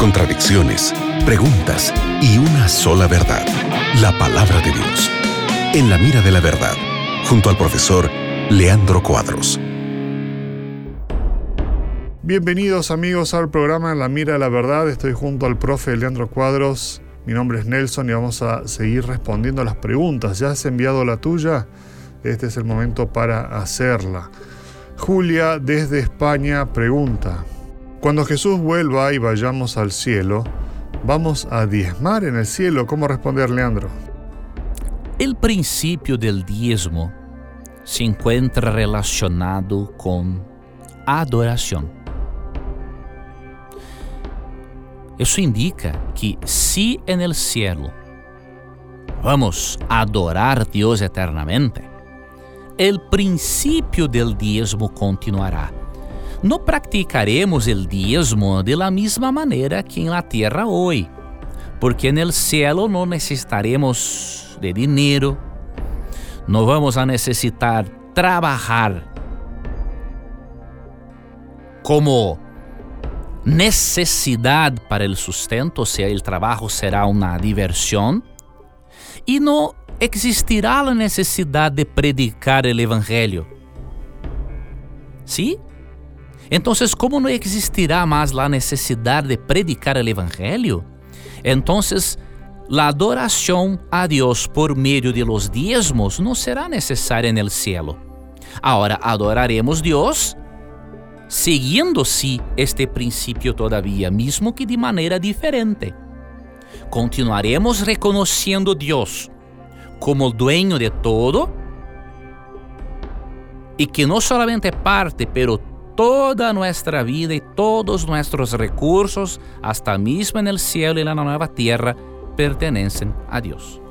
contradicciones, preguntas y una sola verdad, la palabra de Dios. En la mira de la verdad, junto al profesor Leandro Cuadros. Bienvenidos amigos al programa La Mira de la Verdad. Estoy junto al profe Leandro Cuadros. Mi nombre es Nelson y vamos a seguir respondiendo a las preguntas. ¿Ya has enviado la tuya? Este es el momento para hacerla. Julia desde España pregunta, cuando Jesús vuelva y vayamos al cielo, ¿vamos a diezmar en el cielo? ¿Cómo responder, Leandro? El principio del diezmo se encuentra relacionado con adoración. Eso indica que si en el cielo vamos a adorar a Dios eternamente, el princípio del diezmo continuará. Não practicaremos o diezmo de la misma maneira que em la tierra hoy, porque en el cielo necessitaremos de dinheiro. Não vamos a necessitar trabalhar como necessidade para el sustento, ou seja, el trabajo será una diversión, e não existirá la necesidad de predicar el Evangelio. ¿Sí? Então, como não existirá mais a necessidade de predicar o evangelho, então a adoração a Deus por meio de los diezmos não será necessária no cielo. Agora adoraremos Deus seguindo-se este princípio todavia, mesmo que de maneira diferente. Continuaremos reconhecendo Deus como dueño de todo y que no solamente parte, pero toda nuestra vida y todos nuestros recursos, hasta mismo en el cielo y en la nueva tierra, pertenecen a Dios.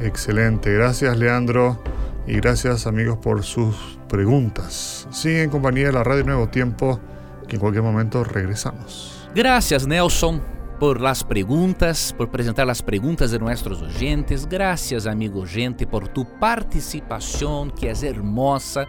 Excelente, gracias Leandro y gracias amigos por sus preguntas. Sigue en compañía de la Radio Nuevo Tiempo, que en cualquier momento regresamos. Gracias Nelson por las preguntas, por presentar las preguntas de nuestros oyentes. Gracias, amigo gente, por tu participación que es hermosa.